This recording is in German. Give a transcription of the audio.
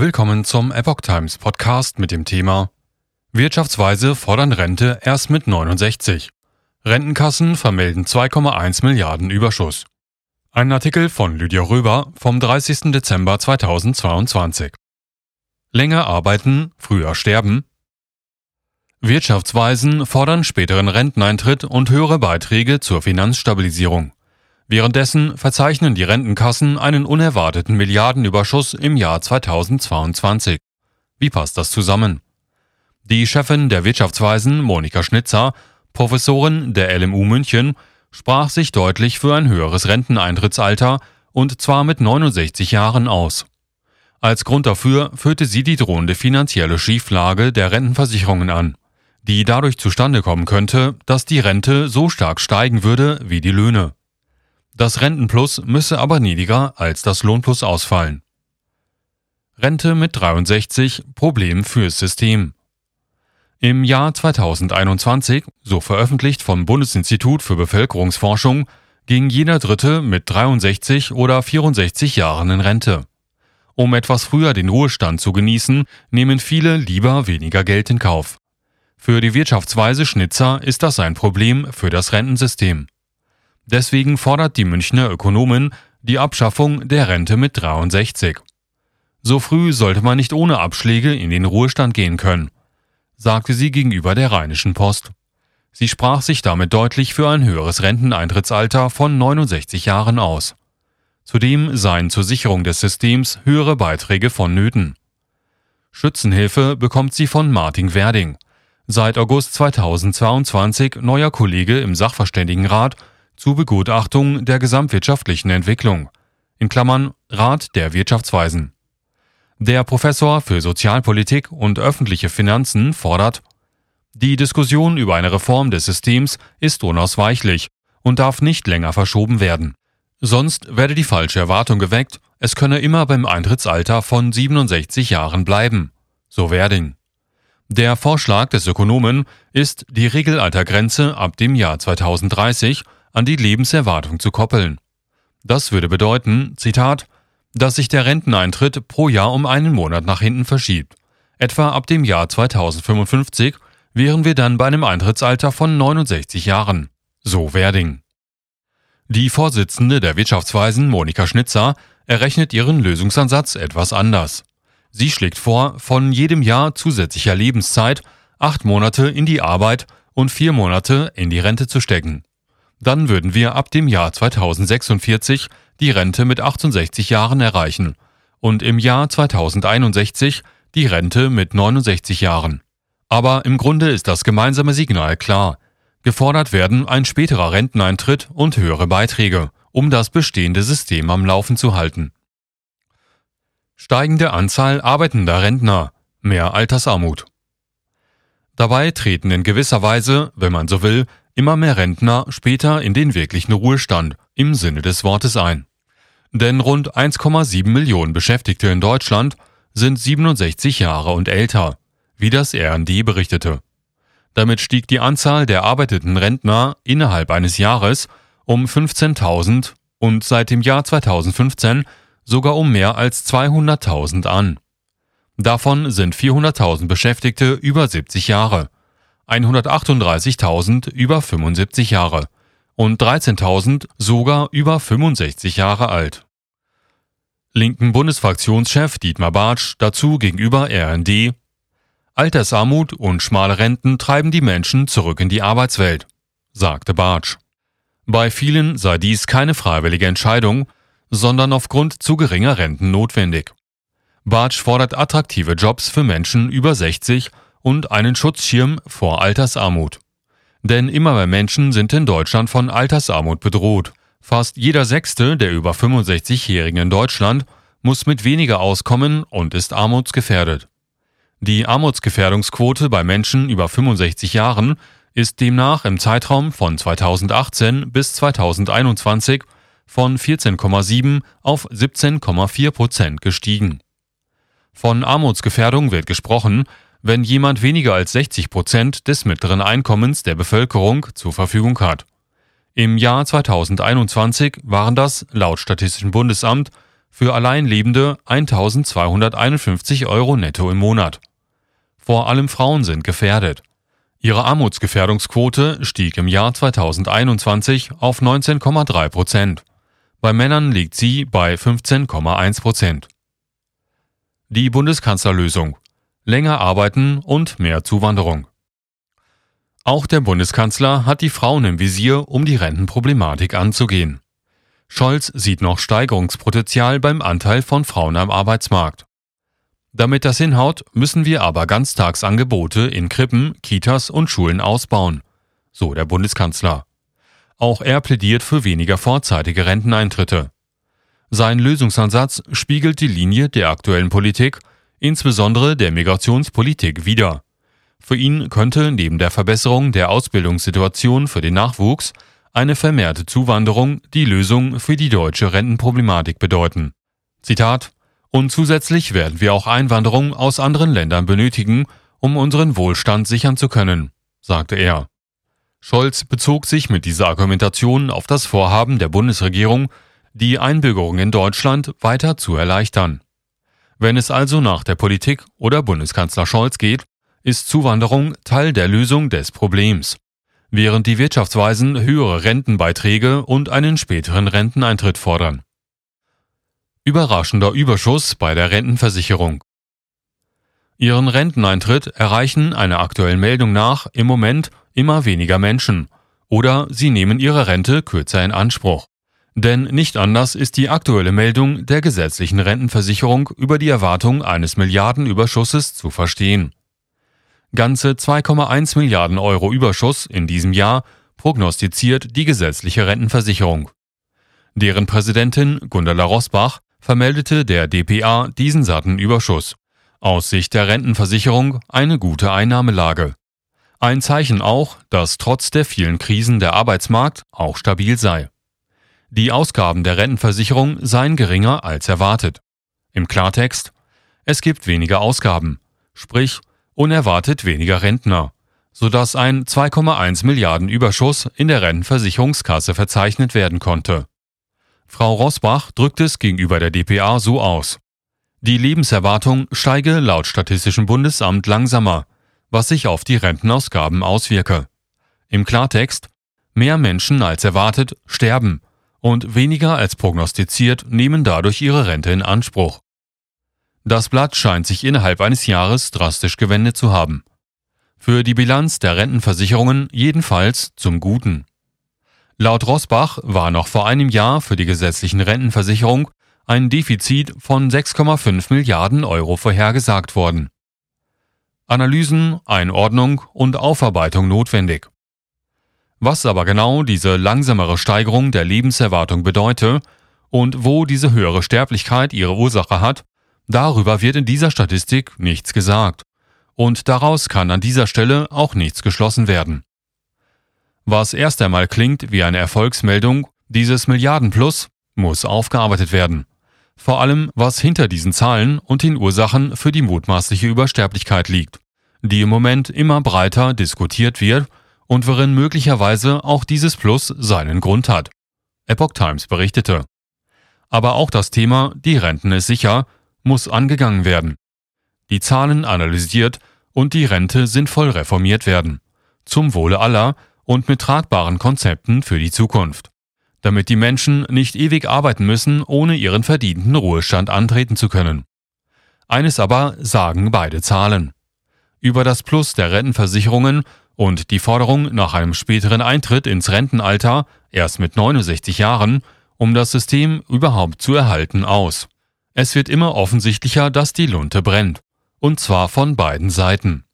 Willkommen zum Epoch Times Podcast mit dem Thema Wirtschaftsweise fordern Rente erst mit 69. Rentenkassen vermelden 2,1 Milliarden Überschuss. Ein Artikel von Lydia Röber vom 30. Dezember 2022. Länger arbeiten, früher sterben. Wirtschaftsweisen fordern späteren Renteneintritt und höhere Beiträge zur Finanzstabilisierung. Währenddessen verzeichnen die Rentenkassen einen unerwarteten Milliardenüberschuss im Jahr 2022. Wie passt das zusammen? Die Chefin der Wirtschaftsweisen, Monika Schnitzer, Professorin der LMU München, sprach sich deutlich für ein höheres Renteneintrittsalter und zwar mit 69 Jahren aus. Als Grund dafür führte sie die drohende finanzielle Schieflage der Rentenversicherungen an, die dadurch zustande kommen könnte, dass die Rente so stark steigen würde wie die Löhne. Das Rentenplus müsse aber niedriger als das Lohnplus ausfallen. Rente mit 63 Problem fürs System. Im Jahr 2021, so veröffentlicht vom Bundesinstitut für Bevölkerungsforschung, ging jeder Dritte mit 63 oder 64 Jahren in Rente. Um etwas früher den Ruhestand zu genießen, nehmen viele lieber weniger Geld in Kauf. Für die Wirtschaftsweise Schnitzer ist das ein Problem für das Rentensystem. Deswegen fordert die Münchner Ökonomin die Abschaffung der Rente mit 63. So früh sollte man nicht ohne Abschläge in den Ruhestand gehen können, sagte sie gegenüber der Rheinischen Post. Sie sprach sich damit deutlich für ein höheres Renteneintrittsalter von 69 Jahren aus. Zudem seien zur Sicherung des Systems höhere Beiträge vonnöten. Schützenhilfe bekommt sie von Martin Werding, seit August 2022 neuer Kollege im Sachverständigenrat zu Begutachtung der gesamtwirtschaftlichen Entwicklung in Klammern Rat der Wirtschaftsweisen. Der Professor für Sozialpolitik und öffentliche Finanzen fordert, die Diskussion über eine Reform des Systems ist unausweichlich und darf nicht länger verschoben werden. Sonst werde die falsche Erwartung geweckt, es könne immer beim Eintrittsalter von 67 Jahren bleiben, so Werding. Der Vorschlag des Ökonomen ist, die Regelaltergrenze ab dem Jahr 2030 an die Lebenserwartung zu koppeln. Das würde bedeuten, Zitat, dass sich der Renteneintritt pro Jahr um einen Monat nach hinten verschiebt. Etwa ab dem Jahr 2055 wären wir dann bei einem Eintrittsalter von 69 Jahren. So Werding. Die Vorsitzende der Wirtschaftsweisen, Monika Schnitzer, errechnet ihren Lösungsansatz etwas anders. Sie schlägt vor, von jedem Jahr zusätzlicher Lebenszeit acht Monate in die Arbeit und vier Monate in die Rente zu stecken. Dann würden wir ab dem Jahr 2046 die Rente mit 68 Jahren erreichen und im Jahr 2061 die Rente mit 69 Jahren. Aber im Grunde ist das gemeinsame Signal klar. Gefordert werden ein späterer Renteneintritt und höhere Beiträge, um das bestehende System am Laufen zu halten. Steigende Anzahl arbeitender Rentner, mehr Altersarmut. Dabei treten in gewisser Weise, wenn man so will, immer mehr Rentner später in den wirklichen Ruhestand im Sinne des Wortes ein. Denn rund 1,7 Millionen Beschäftigte in Deutschland sind 67 Jahre und älter, wie das RND berichtete. Damit stieg die Anzahl der arbeiteten Rentner innerhalb eines Jahres um 15.000 und seit dem Jahr 2015 sogar um mehr als 200.000 an. Davon sind 400.000 Beschäftigte über 70 Jahre 138.000 über 75 Jahre und 13.000 sogar über 65 Jahre alt. Linken Bundesfraktionschef Dietmar Bartsch dazu gegenüber RND Altersarmut und schmale Renten treiben die Menschen zurück in die Arbeitswelt, sagte Bartsch. Bei vielen sei dies keine freiwillige Entscheidung, sondern aufgrund zu geringer Renten notwendig. Bartsch fordert attraktive Jobs für Menschen über 60 und einen Schutzschirm vor Altersarmut. Denn immer mehr Menschen sind in Deutschland von Altersarmut bedroht. Fast jeder Sechste der über 65-Jährigen in Deutschland muss mit weniger auskommen und ist armutsgefährdet. Die Armutsgefährdungsquote bei Menschen über 65 Jahren ist demnach im Zeitraum von 2018 bis 2021 von 14,7 auf 17,4 Prozent gestiegen. Von Armutsgefährdung wird gesprochen, wenn jemand weniger als 60 Prozent des mittleren Einkommens der Bevölkerung zur Verfügung hat. Im Jahr 2021 waren das laut Statistischen Bundesamt für Alleinlebende 1251 Euro netto im Monat. Vor allem Frauen sind gefährdet. Ihre Armutsgefährdungsquote stieg im Jahr 2021 auf 19,3 Prozent. Bei Männern liegt sie bei 15,1 Prozent. Die Bundeskanzlerlösung. Länger arbeiten und mehr Zuwanderung. Auch der Bundeskanzler hat die Frauen im Visier, um die Rentenproblematik anzugehen. Scholz sieht noch Steigerungspotenzial beim Anteil von Frauen am Arbeitsmarkt. Damit das hinhaut, müssen wir aber Ganztagsangebote in Krippen, Kitas und Schulen ausbauen, so der Bundeskanzler. Auch er plädiert für weniger vorzeitige Renteneintritte. Sein Lösungsansatz spiegelt die Linie der aktuellen Politik, insbesondere der Migrationspolitik, wider. Für ihn könnte neben der Verbesserung der Ausbildungssituation für den Nachwuchs eine vermehrte Zuwanderung die Lösung für die deutsche Rentenproblematik bedeuten. Zitat Und zusätzlich werden wir auch Einwanderung aus anderen Ländern benötigen, um unseren Wohlstand sichern zu können, sagte er. Scholz bezog sich mit dieser Argumentation auf das Vorhaben der Bundesregierung, die Einbürgerung in Deutschland weiter zu erleichtern. Wenn es also nach der Politik oder Bundeskanzler Scholz geht, ist Zuwanderung Teil der Lösung des Problems während die Wirtschaftsweisen höhere Rentenbeiträge und einen späteren Renteneintritt fordern. Überraschender Überschuss bei der Rentenversicherung. Ihren Renteneintritt erreichen einer aktuellen Meldung nach im Moment immer weniger Menschen oder sie nehmen ihre Rente kürzer in Anspruch. Denn nicht anders ist die aktuelle Meldung der gesetzlichen Rentenversicherung über die Erwartung eines Milliardenüberschusses zu verstehen. Ganze 2,1 Milliarden Euro Überschuss in diesem Jahr prognostiziert die gesetzliche Rentenversicherung. Deren Präsidentin Gundala Rosbach vermeldete der dpa diesen satten Überschuss. Aus Sicht der Rentenversicherung eine gute Einnahmelage. Ein Zeichen auch, dass trotz der vielen Krisen der Arbeitsmarkt auch stabil sei. Die Ausgaben der Rentenversicherung seien geringer als erwartet. Im Klartext, es gibt weniger Ausgaben, sprich unerwartet weniger Rentner, sodass ein 2,1 Milliarden Überschuss in der Rentenversicherungskasse verzeichnet werden konnte. Frau Rosbach drückt es gegenüber der dpa so aus. Die Lebenserwartung steige laut Statistischem Bundesamt langsamer, was sich auf die Rentenausgaben auswirke. Im Klartext, mehr Menschen als erwartet sterben und weniger als prognostiziert nehmen dadurch ihre Rente in Anspruch. Das Blatt scheint sich innerhalb eines Jahres drastisch gewendet zu haben. Für die Bilanz der Rentenversicherungen jedenfalls zum Guten. Laut Rosbach war noch vor einem Jahr für die gesetzlichen Rentenversicherung ein Defizit von 6,5 Milliarden Euro vorhergesagt worden. Analysen, Einordnung und Aufarbeitung notwendig. Was aber genau diese langsamere Steigerung der Lebenserwartung bedeute und wo diese höhere Sterblichkeit ihre Ursache hat, Darüber wird in dieser Statistik nichts gesagt. Und daraus kann an dieser Stelle auch nichts geschlossen werden. Was erst einmal klingt wie eine Erfolgsmeldung, dieses Milliardenplus, muss aufgearbeitet werden. Vor allem, was hinter diesen Zahlen und den Ursachen für die mutmaßliche Übersterblichkeit liegt, die im Moment immer breiter diskutiert wird und worin möglicherweise auch dieses Plus seinen Grund hat. Epoch Times berichtete. Aber auch das Thema Die Renten ist sicher muss angegangen werden. Die Zahlen analysiert und die Rente sinnvoll reformiert werden. Zum Wohle aller und mit tragbaren Konzepten für die Zukunft. Damit die Menschen nicht ewig arbeiten müssen, ohne ihren verdienten Ruhestand antreten zu können. Eines aber sagen beide Zahlen. Über das Plus der Rentenversicherungen und die Forderung nach einem späteren Eintritt ins Rentenalter, erst mit 69 Jahren, um das System überhaupt zu erhalten, aus. Es wird immer offensichtlicher, dass die Lunte brennt. Und zwar von beiden Seiten.